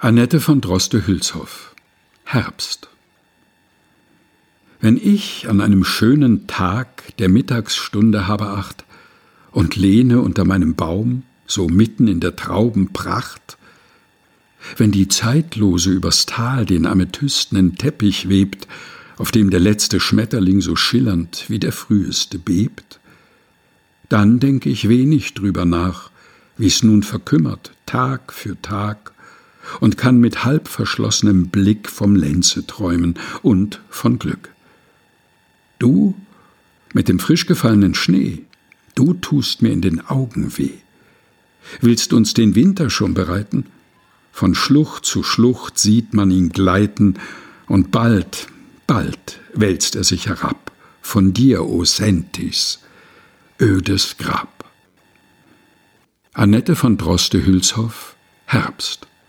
Annette von Droste-Hülshoff. Herbst. Wenn ich an einem schönen Tag der Mittagsstunde habe acht und lehne unter meinem Baum, so mitten in der Traubenpracht, wenn die Zeitlose übers Tal den amethystnen Teppich webt, auf dem der letzte Schmetterling so schillernd wie der früheste bebt, dann denke ich wenig drüber nach, wie's nun verkümmert, Tag für Tag, und kann mit halb verschlossenem Blick vom Lenze träumen und von Glück. Du mit dem frisch gefallenen Schnee, du tust mir in den Augen weh. Willst uns den Winter schon bereiten? Von Schlucht zu Schlucht sieht man ihn gleiten, und bald, bald wälzt er sich herab, von dir, o Sentis, ödes Grab. Annette von Droste-Hülshoff Herbst